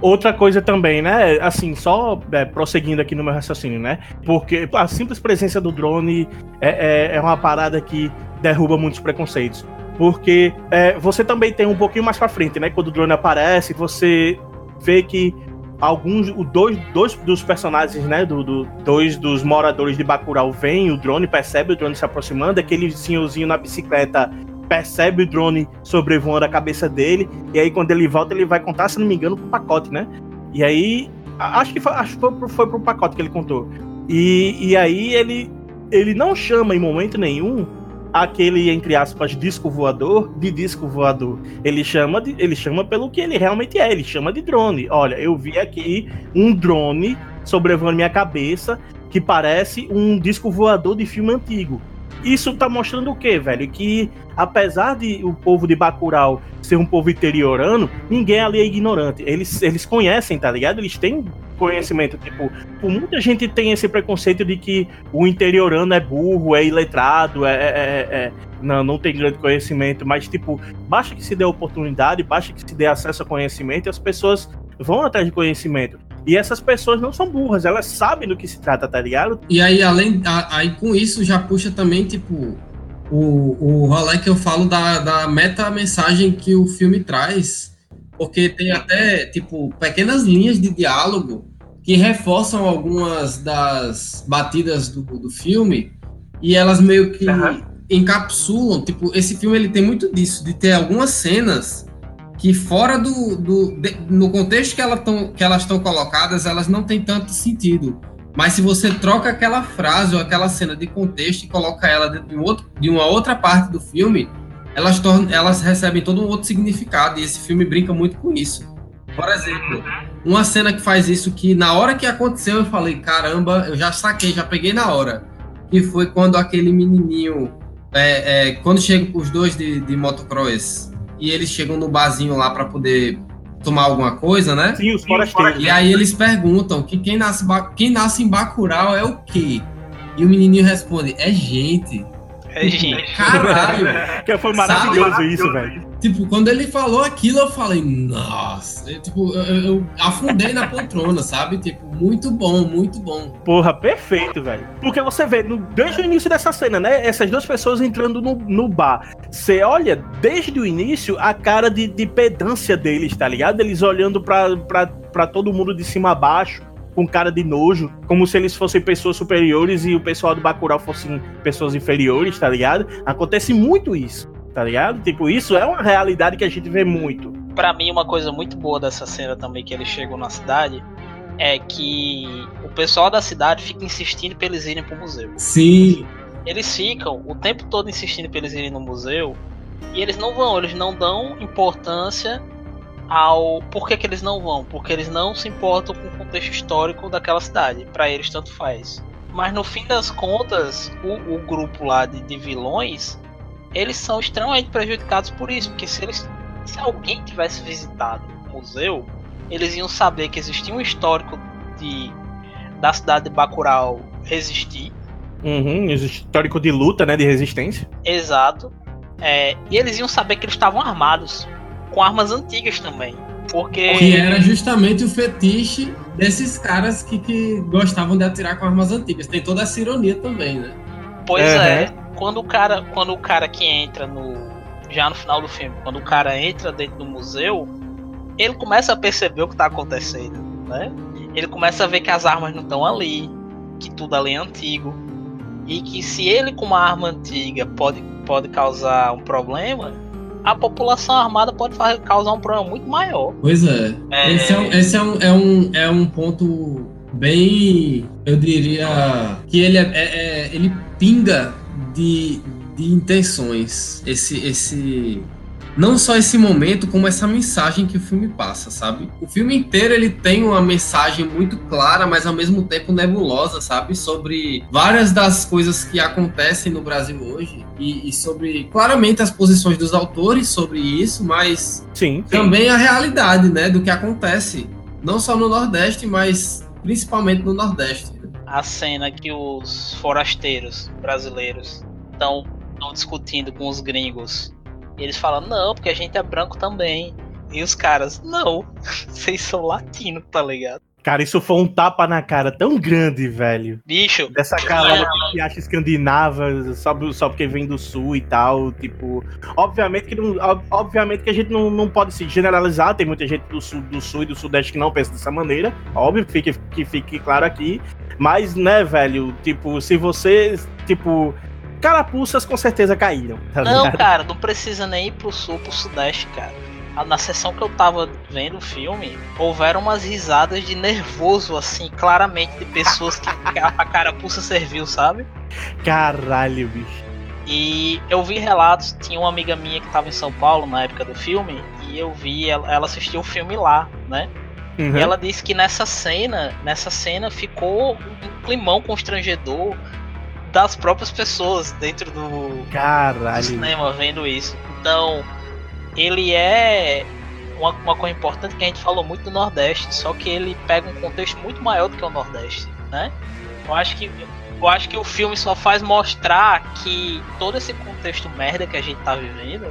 Outra coisa também, né? Assim, só é, prosseguindo aqui no meu raciocínio, né? Porque a simples presença do drone é, é, é uma parada que derruba muitos preconceitos. Porque é, você também tem um pouquinho mais pra frente, né? Quando o drone aparece, você vê que alguns, dois, dois dos personagens, né, do, do, dois dos moradores de Bacurau vêm, o drone percebe o drone se aproximando, aquele senhorzinho na bicicleta percebe o drone sobrevoando a cabeça dele, e aí quando ele volta ele vai contar, se não me engano, pro pacote, né? E aí, acho que foi, acho que foi, foi pro pacote que ele contou. E, e aí ele, ele não chama em momento nenhum aquele, entre aspas, disco voador de disco voador. Ele chama, de, ele chama pelo que ele realmente é, ele chama de drone. Olha, eu vi aqui um drone sobrevoando minha cabeça que parece um disco voador de filme antigo. Isso tá mostrando o quê, velho? Que apesar de o povo de Bacurau ser um povo interiorano, ninguém ali é ignorante. Eles, eles conhecem, tá ligado? Eles têm conhecimento. Tipo, muita gente tem esse preconceito de que o interiorano é burro, é iletrado, é, é, é, é, não, não tem grande conhecimento, mas, tipo, basta que se dê oportunidade, basta que se dê acesso a conhecimento e as pessoas vão atrás de conhecimento. E essas pessoas não são burras, elas sabem do que se trata, tá ligado? E aí, além, aí com isso já puxa também, tipo, o, o rolê que eu falo da, da meta-mensagem que o filme traz, porque tem até, tipo, pequenas linhas de diálogo que reforçam algumas das batidas do, do filme e elas meio que uhum. encapsulam, tipo, esse filme ele tem muito disso, de ter algumas cenas que fora do, do de, no contexto que, ela tão, que elas estão colocadas, elas não têm tanto sentido. Mas se você troca aquela frase ou aquela cena de contexto e coloca ela dentro de, um outro, de uma outra parte do filme, elas, tornam, elas recebem todo um outro significado. E esse filme brinca muito com isso. Por exemplo, uma cena que faz isso que na hora que aconteceu eu falei, caramba, eu já saquei, já peguei na hora. Que foi quando aquele menininho, é, é, quando chegam os dois de, de motocross e eles chegam no barzinho lá para poder tomar alguma coisa, né? Sim, os forasteiros. E aí eles perguntam que quem nasce, quem nasce em Bacurau é o quê? E o menininho responde, é gente. É gente. Caralho. que foi maravilhoso Sabe? isso, velho. Tipo, quando ele falou aquilo, eu falei, nossa. Eu, tipo, eu, eu afundei na poltrona, sabe? Tipo, muito bom, muito bom. Porra, perfeito, velho. Porque você vê, no, desde o início dessa cena, né? Essas duas pessoas entrando no, no bar. Você olha, desde o início, a cara de, de pedância deles, tá ligado? Eles olhando pra, pra, pra todo mundo de cima a baixo com cara de nojo, como se eles fossem pessoas superiores e o pessoal do Bacurau fossem pessoas inferiores, tá ligado? Acontece muito isso tá ligado? Tipo, isso é uma realidade que a gente vê muito. Para mim, uma coisa muito boa dessa cena também que eles chegam na cidade é que o pessoal da cidade fica insistindo pra eles irem pro museu. Sim. Eles ficam o tempo todo insistindo pra eles irem no museu e eles não vão, eles não dão importância ao por que, que eles não vão, porque eles não se importam com o contexto histórico daquela cidade. Para eles tanto faz. Mas no fim das contas, o, o grupo lá de, de vilões eles são extremamente prejudicados por isso, porque se eles se alguém tivesse visitado o museu, eles iam saber que existia um histórico de da cidade de Bacurau resistir. Uhum, histórico de luta, né, de resistência. Exato. É, e eles iam saber que eles estavam armados, com armas antigas também. Porque. Que era justamente o fetiche desses caras que, que gostavam de atirar com armas antigas. Tem toda essa ironia também, né? Pois uhum. é quando o cara, quando o cara que entra no já no final do filme, quando o cara entra dentro do museu, ele começa a perceber o que está acontecendo, né? Ele começa a ver que as armas não estão ali, que tudo ali é antigo e que se ele com uma arma antiga pode pode causar um problema, a população armada pode fazer, causar um problema muito maior. Pois é. é... Esse, é, esse é, um, é, um, é um ponto bem, eu diria que ele é, é, é ele pinga de, de intenções. Esse, esse não só esse momento, como essa mensagem que o filme passa, sabe? O filme inteiro ele tem uma mensagem muito clara, mas ao mesmo tempo nebulosa, sabe? Sobre várias das coisas que acontecem no Brasil hoje e, e sobre claramente as posições dos autores sobre isso, mas sim, sim. também a realidade, né, do que acontece, não só no Nordeste, mas principalmente no Nordeste a cena que os forasteiros brasileiros estão discutindo com os gringos. E eles falam, não, porque a gente é branco também. E os caras, não, vocês são latinos, tá ligado? Cara, isso foi um tapa na cara tão grande, velho. Bicho. Dessa galera que acha escandinava só, só porque vem do sul e tal. Tipo, obviamente que, não, obviamente que a gente não, não pode se generalizar. Tem muita gente do sul, do sul e do sudeste que não pensa dessa maneira. Óbvio que fique, que fique claro aqui. Mas, né, velho, tipo, se você, tipo, carapuças com certeza caíram. Tá não, cara, não precisa nem ir pro sul, pro sudeste, cara na sessão que eu tava vendo o filme, houveram umas risadas de nervoso, assim, claramente, de pessoas que a carapuça serviu, sabe? Caralho, bicho. E eu vi relatos, tinha uma amiga minha que tava em São Paulo na época do filme, e eu vi, ela, ela assistiu o filme lá, né? Uhum. E ela disse que nessa cena, nessa cena ficou um climão constrangedor das próprias pessoas dentro do, Caralho. do cinema vendo isso. Então, ele é uma, uma coisa importante que a gente falou muito do Nordeste, só que ele pega um contexto muito maior do que o Nordeste, né? Eu acho que eu acho que o filme só faz mostrar que todo esse contexto merda que a gente tá vivendo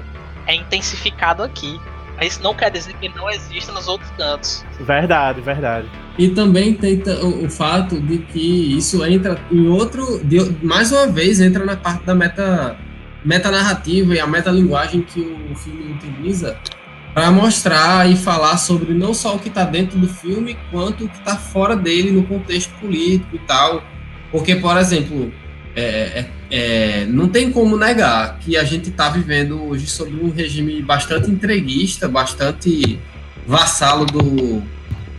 é intensificado aqui. Mas isso não quer dizer que ele não exista nos outros cantos. Verdade, verdade. E também tem o, o fato de que isso entra em outro. De, mais uma vez, entra na parte da meta metanarrativa e a metalinguagem que o filme utiliza para mostrar e falar sobre não só o que está dentro do filme, quanto o que está fora dele no contexto político e tal. Porque, por exemplo, é, é, é não tem como negar que a gente está vivendo hoje sobre um regime bastante entreguista, bastante vassalo do,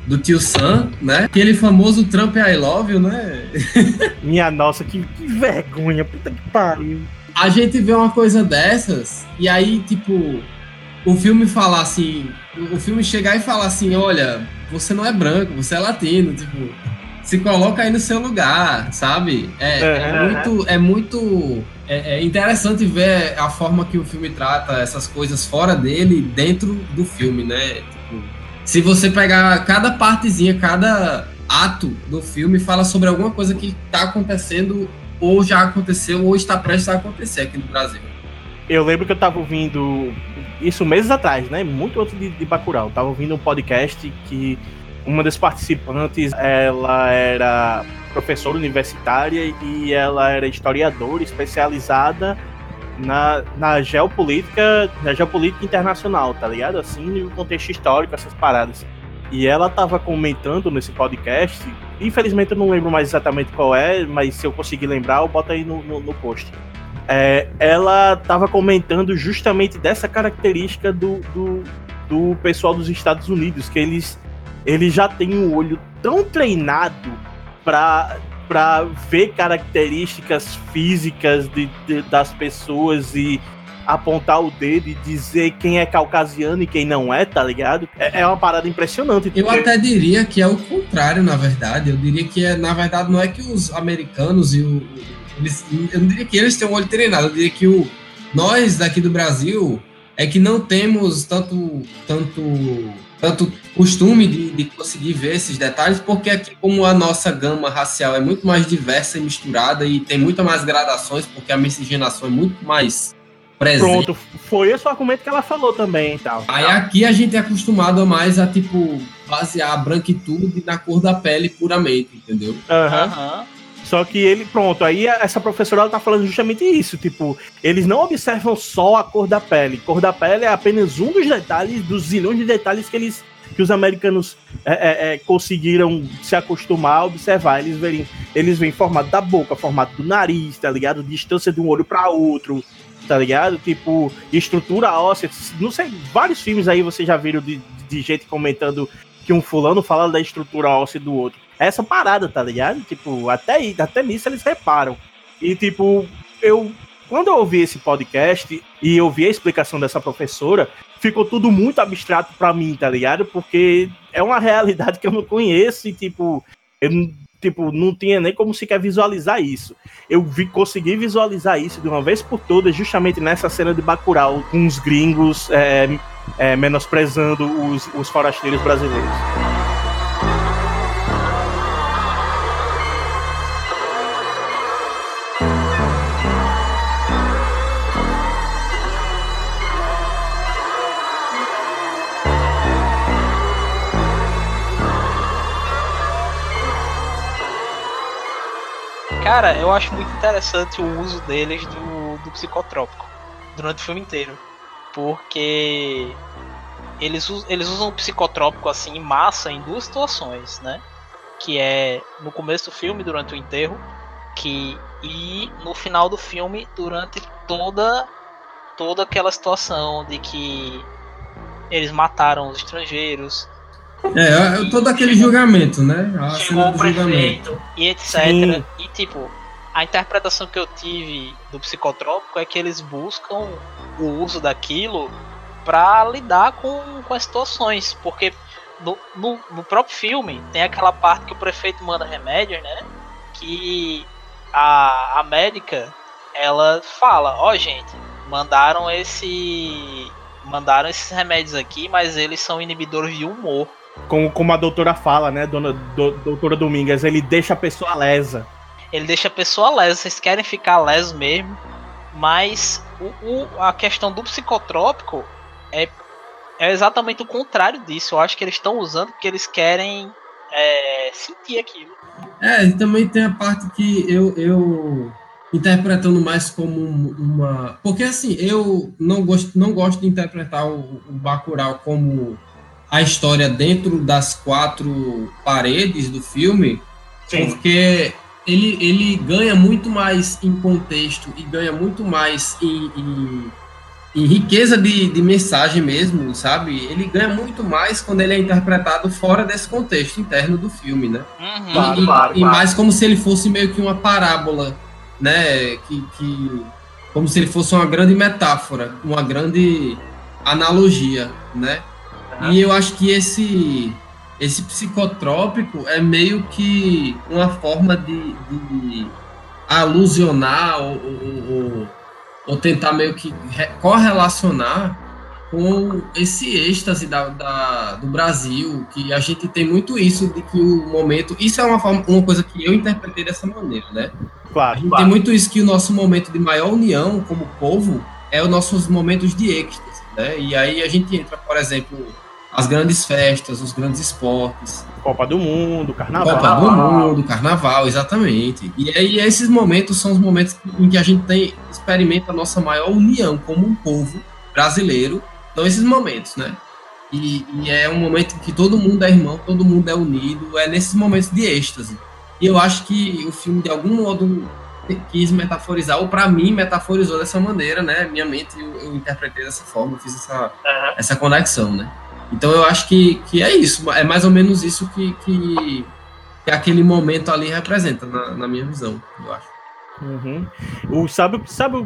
do tio Sam, né? Aquele famoso Trump I love you, né? Minha nossa, que, que vergonha, puta que pariu a gente vê uma coisa dessas e aí, tipo, o filme falar assim, o filme chegar e falar assim, olha, você não é branco, você é latino, tipo, se coloca aí no seu lugar, sabe? É, é, é muito, é muito é, é, interessante ver a forma que o filme trata essas coisas fora dele, dentro do filme, né? Tipo, se você pegar cada partezinha, cada ato do filme fala sobre alguma coisa que está acontecendo ou já aconteceu ou está prestes a acontecer aqui no Brasil. Eu lembro que eu estava ouvindo isso meses atrás, né? Muito antes de, de Bacurau. Eu tava ouvindo um podcast que uma das participantes, ela era professora universitária e ela era historiadora especializada na, na geopolítica, na geopolítica internacional, tá ligado? Assim, no contexto histórico, essas paradas. E ela tava comentando nesse podcast, infelizmente eu não lembro mais exatamente qual é, mas se eu conseguir lembrar, eu boto aí no, no, no post. É, ela tava comentando justamente dessa característica do, do, do pessoal dos Estados Unidos, que eles, eles já têm um olho tão treinado para para ver características físicas de, de, das pessoas e apontar o dedo e dizer quem é caucasiano e quem não é, tá ligado? É, é uma parada impressionante. Eu até diria que é o contrário, na verdade. Eu diria que, é, na verdade, não é que os americanos e o. Eles, eu não diria que eles têm um olho treinado, eu diria que o, nós daqui do Brasil é que não temos tanto, tanto, tanto costume de, de conseguir ver esses detalhes, porque aqui, como a nossa gama racial é muito mais diversa e misturada e tem muito mais gradações, porque a miscigenação é muito mais presente. Pronto, foi esse o argumento que ela falou também e tal. Aí aqui a gente é acostumado mais a, tipo, basear a branquitude na cor da pele puramente, entendeu? Aham. Uhum. Só que ele, pronto, aí essa professora ela tá falando justamente isso, tipo, eles não observam só a cor da pele. Cor da pele é apenas um dos detalhes, dos zilhões de detalhes que eles que os americanos é, é, é, conseguiram se acostumar a observar. Eles veem, eles veem formato da boca, formato do nariz, tá ligado? Distância de um olho para outro, tá ligado? Tipo, estrutura óssea. Não sei, vários filmes aí vocês já viram de, de gente comentando que um fulano fala da estrutura óssea do outro. Essa parada, tá ligado? Tipo, até, até nisso eles reparam. E, tipo, eu. Quando eu ouvi esse podcast e eu vi a explicação dessa professora, ficou tudo muito abstrato para mim, tá ligado? Porque é uma realidade que eu não conheço e, tipo, eu tipo, não tinha nem como sequer visualizar isso. Eu vi, consegui visualizar isso de uma vez por todas, justamente nessa cena de Bacurau, com os gringos é, é, menosprezando os, os forasteiros brasileiros. Cara, eu acho muito interessante o uso deles do, do psicotrópico durante o filme inteiro. Porque eles, eles usam o psicotrópico assim em massa em duas situações, né? Que é no começo do filme, durante o enterro, que e no final do filme, durante toda toda aquela situação de que eles mataram os estrangeiros. É, todo aquele julgamento, né? A chegou o prefeito e etc. Sim. E tipo, a interpretação que eu tive do psicotrópico é que eles buscam o uso daquilo para lidar com, com as situações, porque no, no, no, próprio filme tem aquela parte que o prefeito manda remédio, né? Que a, a médica ela fala, ó oh, gente, mandaram esse. Mandaram esses remédios aqui, mas eles são inibidores de humor. Como, como a doutora fala, né, dona do, doutora Domingas, ele deixa a pessoa lesa. Ele deixa a pessoa lesa, vocês querem ficar lesos mesmo. Mas o, o, a questão do psicotrópico é, é exatamente o contrário disso. Eu acho que eles estão usando porque eles querem é, sentir aquilo. É, e também tem a parte que eu, eu interpretando mais como uma. Porque assim, eu não gosto, não gosto de interpretar o, o Bacurau como a história dentro das quatro paredes do filme, Sim. porque ele, ele ganha muito mais em contexto e ganha muito mais em, em, em riqueza de, de mensagem mesmo, sabe? Ele ganha muito mais quando ele é interpretado fora desse contexto interno do filme, né? Uhum. E, claro, e, claro, e claro. mais como se ele fosse meio que uma parábola né? Que, que como se ele fosse uma grande metáfora, uma grande analogia, né? Uhum. E eu acho que esse esse psicotrópico é meio que uma forma de, de alusionar ou, ou, ou, tentar meio que correlacionar com esse êxtase da, da, do Brasil, que a gente tem muito isso de que o momento. Isso é uma, forma, uma coisa que eu interpretei dessa maneira, né? Claro, a gente claro. tem muito isso que o nosso momento de maior união como povo é os nossos momentos de êxtase, né? E aí a gente entra, por exemplo, as grandes festas, os grandes esportes. Copa do Mundo, Carnaval. Copa do Mundo, Carnaval, exatamente. E aí esses momentos são os momentos em que a gente tem, experimenta a nossa maior união como um povo brasileiro então, esses momentos, né? E, e, é um momento que todo mundo é irmão, todo mundo é unido, é nesses momentos de êxtase. E eu acho que o filme, de algum modo, quis metaforizar, ou para mim, metaforizou dessa maneira, né? Minha mente, eu, eu interpretei dessa forma, fiz essa, uhum. essa conexão, né? Então, eu acho que, que é isso, é mais ou menos isso que, que, que aquele momento ali representa, na, na minha visão, eu acho. Uhum. O, sabe sabe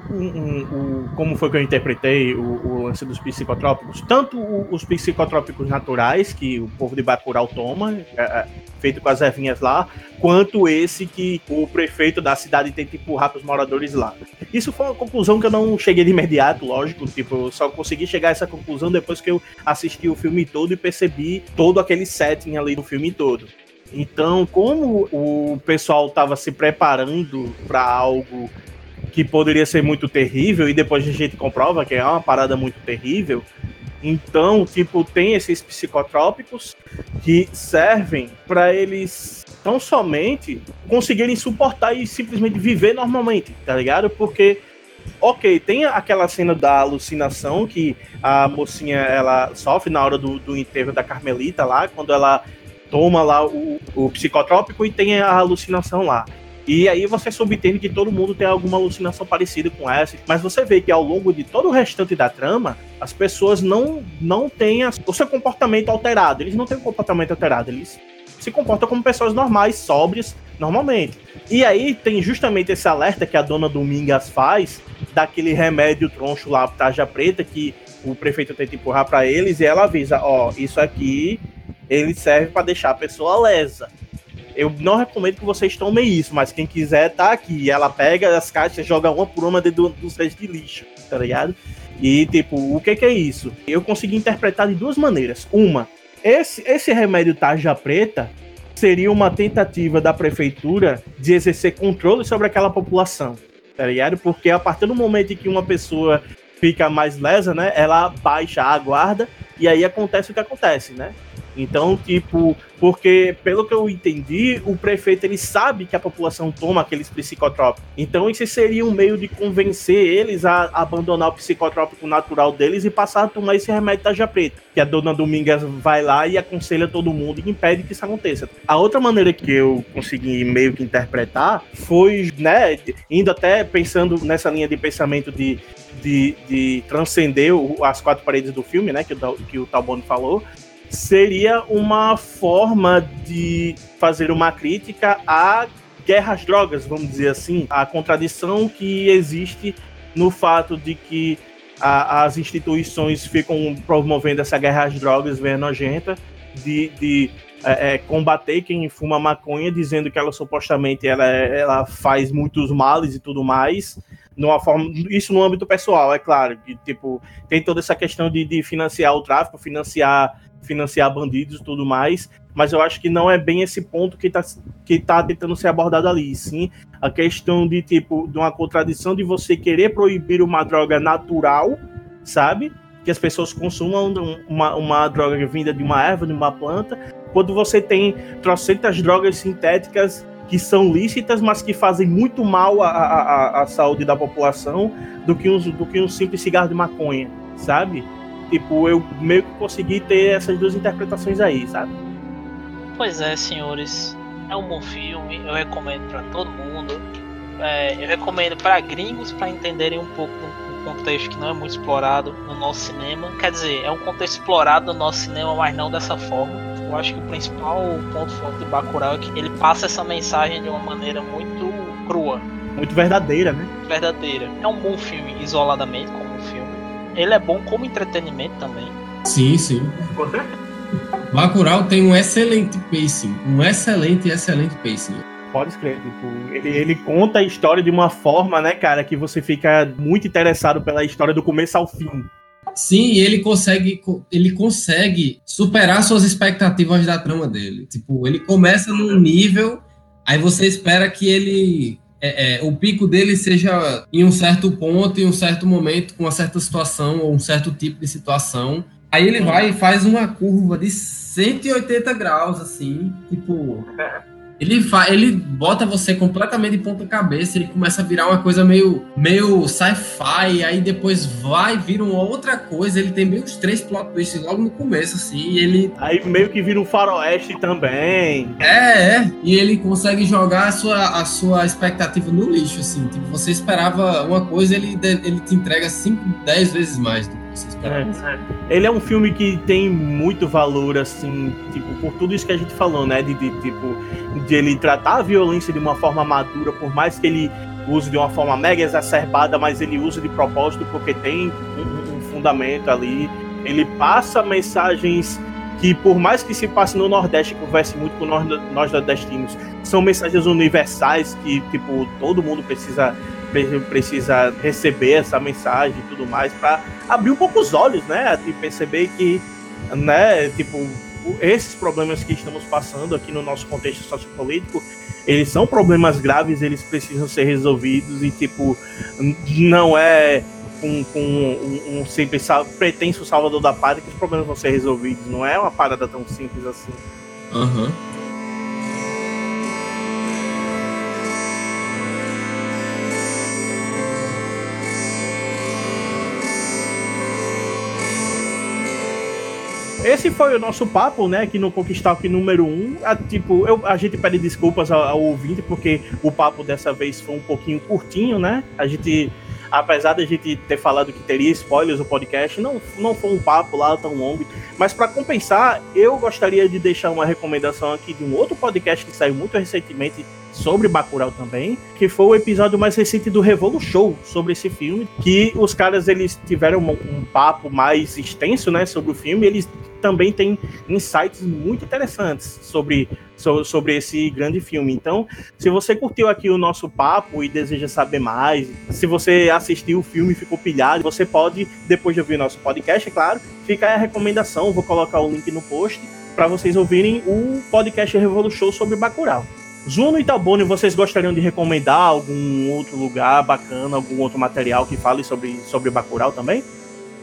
como foi que eu interpretei o, lance dos psicotrópicos? Tanto os psicotrópicos naturais, que o povo de Bacurau toma, é, é, feito com as ervinhas lá, quanto esse que o prefeito da cidade tenta empurrar para os moradores lá. Isso foi uma conclusão que eu não cheguei de imediato, lógico, tipo, eu só consegui chegar a essa conclusão depois que eu assisti o filme todo e percebi todo aquele setting ali do filme todo. Então, como o pessoal estava se preparando para algo que poderia ser muito terrível, e depois a gente comprova que é uma parada muito terrível, então, tipo, tem esses psicotrópicos que servem para eles tão somente conseguirem suportar e simplesmente viver normalmente, tá ligado? Porque ok, tem aquela cena da alucinação que a mocinha ela sofre na hora do, do enterro da Carmelita lá, quando ela toma lá o, o psicotrópico e tem a alucinação lá. E aí você subentende que todo mundo tem alguma alucinação parecida com essa, mas você vê que ao longo de todo o restante da trama, as pessoas não, não têm o seu comportamento alterado. Eles não têm um comportamento alterado, eles se comportam como pessoas normais, sóbrias, normalmente. E aí tem justamente esse alerta que a dona Domingas faz daquele remédio troncho lá, taja preta, que o prefeito tenta empurrar para eles e ela avisa: ó, isso aqui ele serve para deixar a pessoa lesa. Eu não recomendo que vocês tomem isso, mas quem quiser tá aqui. Ela pega as caixas, joga uma por uma dentro dos restos de lixo, tá ligado? E tipo, o que, que é isso? Eu consegui interpretar de duas maneiras. Uma, esse, esse remédio tarja preta seria uma tentativa da prefeitura de exercer controle sobre aquela população, tá ligado? Porque a partir do momento em que uma pessoa fica mais lesa, né, ela baixa a guarda e aí acontece o que acontece, né? Então, tipo, porque pelo que eu entendi, o prefeito ele sabe que a população toma aqueles psicotrópicos. Então, esse seria um meio de convencer eles a abandonar o psicotrópico natural deles e passar a tomar esse remédio taja preta. Que a dona Domingas vai lá e aconselha todo mundo e impede que isso aconteça. A outra maneira que eu consegui meio que interpretar foi, né, indo até pensando nessa linha de pensamento de, de, de transcender as quatro paredes do filme, né, que o, que o Talbone falou, seria uma forma de fazer uma crítica à guerra às drogas, vamos dizer assim, a contradição que existe no fato de que a, as instituições ficam promovendo essa guerra às drogas bem nojenta, de, de é, é, combater quem fuma maconha, dizendo que ela supostamente ela, ela faz muitos males e tudo mais, numa forma, isso no âmbito pessoal, é claro, que tipo tem toda essa questão de, de financiar o tráfico, financiar financiar bandidos e tudo mais, mas eu acho que não é bem esse ponto que está que tá tentando ser abordado ali, sim a questão de tipo de uma contradição de você querer proibir uma droga natural, sabe? Que as pessoas consumam uma, uma droga vinda de uma erva, de uma planta, quando você tem trocentas drogas sintéticas que são lícitas, mas que fazem muito mal à, à, à saúde da população do que, um, do que um simples cigarro de maconha, sabe? Tipo, eu meio que consegui ter essas duas interpretações aí, sabe? Pois é, senhores. É um bom filme, eu recomendo para todo mundo. É, eu recomendo para gringos para entenderem um pouco um contexto que não é muito explorado no nosso cinema. Quer dizer, é um contexto explorado no nosso cinema, mas não dessa forma. Eu acho que o principal ponto forte de Bacurau é que ele passa essa mensagem de uma maneira muito crua. Muito verdadeira, né? Verdadeira. É um bom filme isoladamente, como ele é bom como entretenimento também. Sim, sim. Bacurau tem um excelente pacing, um excelente, excelente pacing. Pode escrever, tipo, ele, ele conta a história de uma forma, né, cara, que você fica muito interessado pela história do começo ao fim. Sim, ele consegue, ele consegue superar suas expectativas da trama dele. Tipo, ele começa num nível, aí você espera que ele é, é, o pico dele seja em um certo ponto, em um certo momento, com uma certa situação ou um certo tipo de situação. Aí ele vai e faz uma curva de 180 graus, assim, tipo. Ele, fa ele bota você completamente de ponta cabeça, ele começa a virar uma coisa meio, meio sci-fi, aí depois vai, vira uma outra coisa, ele tem meio os três plot twists logo no começo, assim, e ele... Aí meio que vira um faroeste também. É, é, e ele consegue jogar a sua, a sua expectativa no lixo, assim, tipo, você esperava uma coisa, ele, ele te entrega 5, 10 vezes mais do é. Ele é um filme que tem muito valor, assim, tipo, por tudo isso que a gente falou, né? De, de, tipo, de ele tratar a violência de uma forma madura, por mais que ele use de uma forma mega exacerbada, mas ele usa de propósito porque tem um, um fundamento ali. Ele passa mensagens que, por mais que se passe no Nordeste, converse muito com nós, nós nordestinos, são mensagens universais que, tipo, todo mundo precisa precisa receber essa mensagem e tudo mais para abrir um pouco os olhos, né? E perceber que, né, tipo, esses problemas que estamos passando aqui no nosso contexto sociopolítico, eles são problemas graves, eles precisam ser resolvidos e, tipo, não é com, um, um simples pretenso salvador da pátria que os problemas vão ser resolvidos. Não é uma parada tão simples assim. Aham. Uhum. Esse foi o nosso papo, né, aqui no Conquistalk número 1. Um. A, tipo, eu, a gente pede desculpas ao, ao, ouvinte, porque o papo dessa vez foi um pouquinho curtinho, né? A gente, apesar de a gente ter falado que teria spoilers no podcast, não, não foi um papo lá tão longo. Mas para compensar, eu gostaria de deixar uma recomendação aqui de um outro podcast que saiu muito recentemente sobre Bacurau também, que foi o episódio mais recente do Revolu Show sobre esse filme, que os caras eles tiveram um, um papo mais extenso, né, sobre o filme, eles também têm insights muito interessantes sobre, sobre esse grande filme. Então, se você curtiu aqui o nosso papo e deseja saber mais, se você assistiu o filme e ficou pilhado, você pode, depois de ouvir o nosso podcast, é claro, fica aí a recomendação, vou colocar o link no post para vocês ouvirem o podcast Revolu Show sobre Bacurau. Zuno e Talbone, vocês gostariam de recomendar algum outro lugar bacana, algum outro material que fale sobre, sobre Bacurau também?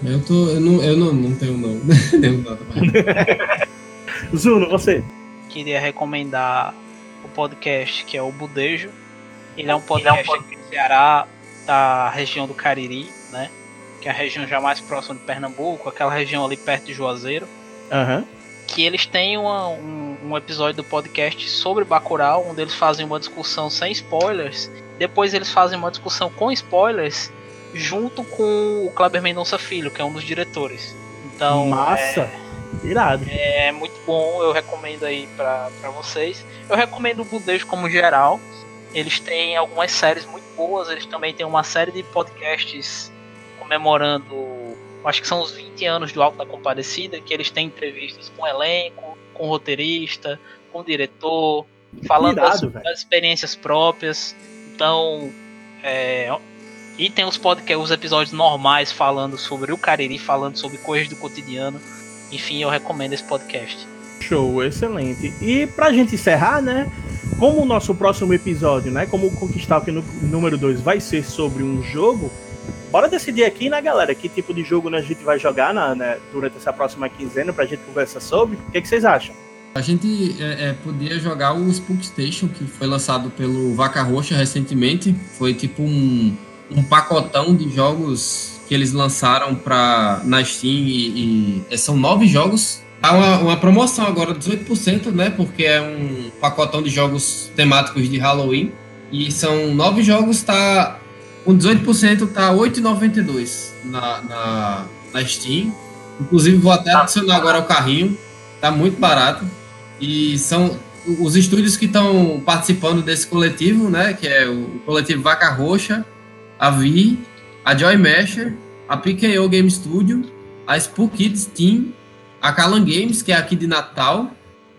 Eu, tô, eu, não, eu não, não tenho não. Zuno, você? Queria recomendar o podcast que é o Budejo. Ele é um podcast aqui do Ceará, da região do Cariri, né? Que é a região já mais próxima de Pernambuco, aquela região ali perto de Juazeiro. Aham. Que eles têm uma- um, um episódio do podcast sobre Bacurau, onde eles fazem uma discussão sem spoilers. Depois eles fazem uma discussão com spoilers, junto com o Kleber Mendonça Filho, que é um dos diretores. Então, Massa. Irado. é, é muito bom, eu recomendo aí pra, pra vocês. Eu recomendo o Budejo como geral. Eles têm algumas séries muito boas, eles também têm uma série de podcasts comemorando acho que são os 20 anos do Alto da Compadecida, que eles têm entrevistas com o elenco, com o roteirista, com o diretor, falando das, das experiências próprias. Então, é, e tem os podcasts, os episódios normais falando sobre o Cariri, falando sobre coisas do cotidiano. Enfim, eu recomendo esse podcast. Show, excelente. E pra gente encerrar, né? Como o nosso próximo episódio, né? Como o Conquistar aqui no número 2 vai ser sobre um jogo, bora decidir aqui, né, galera? Que tipo de jogo né, a gente vai jogar na, né, durante essa próxima quinzena pra gente conversar sobre. O que, que vocês acham? A gente é, é, podia jogar o Spook Station, que foi lançado pelo Vaca Roxa recentemente. Foi tipo um, um pacotão de jogos que eles lançaram pra, na Steam e, e- é, são nove jogos. Há uma, uma promoção agora, 18%, né? Porque é um pacotão de jogos temáticos de Halloween. E são nove jogos, tá. Com 18% tá R$ 8,92 na, na, na Steam. Inclusive, vou até adicionar agora o carrinho. Tá muito barato. E são os estúdios que estão participando desse coletivo, né? Que é o coletivo Vaca Roxa, a Vi, a Joy Masher, a PKO Game Studio, a Spook Kids Team, a Calan Games, que é aqui de Natal,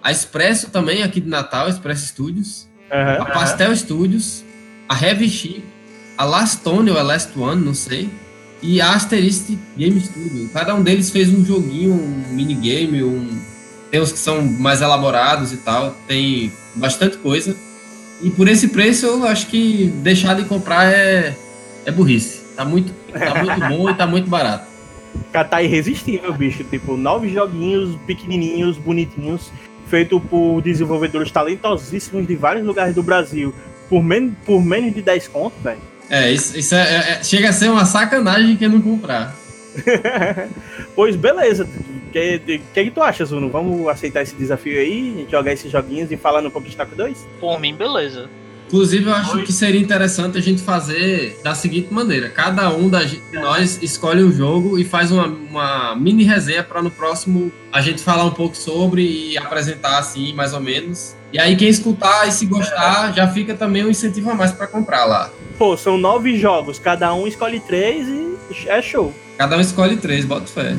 a Expresso também aqui de Natal, Expresso Studios, a Pastel Studios, a Heavy Chip, a Last One ou a Last One, não sei, e a Asterisk Game Studio. Cada um deles fez um joguinho, um minigame, um... tem uns que são mais elaborados e tal, tem bastante coisa. E por esse preço, eu acho que deixar de comprar é, é burrice. Tá muito, tá muito bom e tá muito barato. Cara, tá irresistível, bicho. Tipo, nove joguinhos pequenininhos, bonitinhos, feito por desenvolvedores talentosíssimos de vários lugares do Brasil, por, men por menos de 10 conto, velho. É, isso, isso é- é- é- chega a ser uma sacanagem quem não comprar. pois beleza. O que, que, que tu acha, Zuno? Vamos aceitar esse desafio aí, jogar esses joguinhos e falar no com 2? Por mim, beleza. Inclusive, eu acho que seria interessante a gente fazer da seguinte maneira: cada um da gente- de nós escolhe um jogo e faz uma, uma mini resenha para no próximo a gente falar um pouco sobre e apresentar assim, mais ou menos. E aí, quem escutar e se gostar, já fica também um incentivo a mais para comprar lá. Pô, são nove jogos, cada um escolhe três e é show. Cada um escolhe três, bota fé.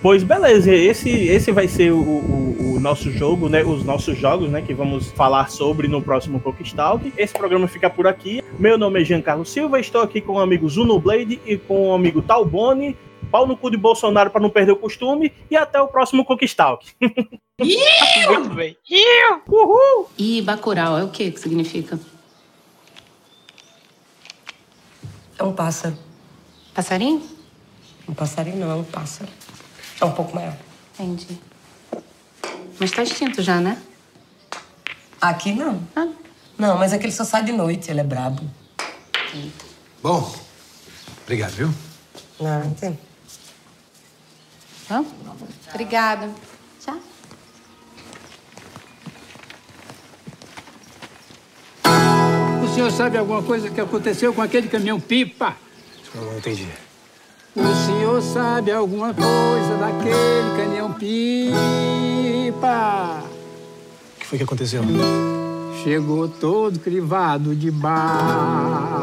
Pois beleza, esse, esse vai ser o, o, o nosso jogo, né? Os nossos jogos, né? Que vamos falar sobre no próximo Conquistalk. Esse programa fica por aqui. Meu nome é Giancarlo Silva, estou aqui com o amigo Zuno Blade e com o amigo Talbone. Pau no cu de Bolsonaro para não perder o costume. E até o próximo Conquistalk. Muito bem. Uhul! E Bacurau é o que que significa? É um pássaro. Passarinho? Um passarinho não, é um pássaro. É um pouco maior. Entendi. Mas tá extinto já, né? Aqui não. Ah. Não, mas é que ele só sai de noite, ele é brabo. Bom, obrigado, viu? Não, Então, obrigada. Tchau. O senhor sabe alguma coisa que aconteceu com aquele caminhão pipa? Eu não entendi. O senhor sabe alguma coisa daquele caminhão pipa? O que foi que aconteceu? Chegou todo crivado de bala.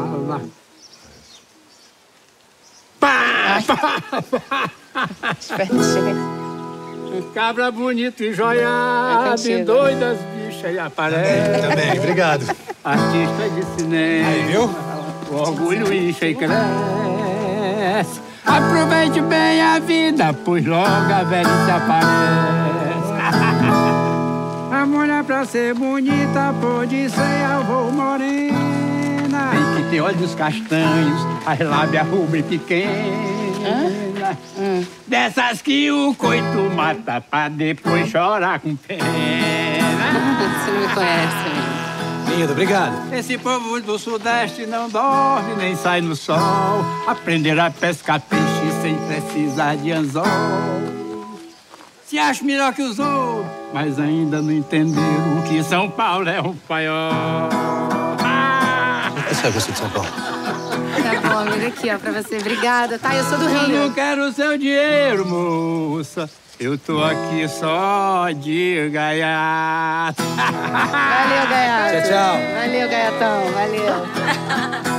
Cabra bonito e joiado, e doidas bichas e aparece. Também, obrigado. Artista de cinema. Aí, viu? O orgulho incha e cresce. Aproveite bem a vida, pois logo a velhice aparece. a mulher pra ser bonita pode ser avô morena. Tem que ter olhos castanhos, as lábias rubras e pequenas. Uma. Dessas que o coito mata pra depois chorar com pena. Você não me conhece, amigo. Lindo, obrigado. Esse povo do Sudeste não dorme nem sai no sol. Aprender a pescar peixe sem precisar de anzol. Se acha melhor que os outros, mas ainda não entenderam que São Paulo é um paiol. Ah! Essa é você de São Paulo. Tá bom, amigo, aqui, ó, pra você. Obrigada, tá? Eu sou do Eu não Rio. quero seu dinheiro, moça. Eu tô aqui só de gaiato. Valeu, gaiato. Tchau, tchau. Valeu, gaiatão. Valeu.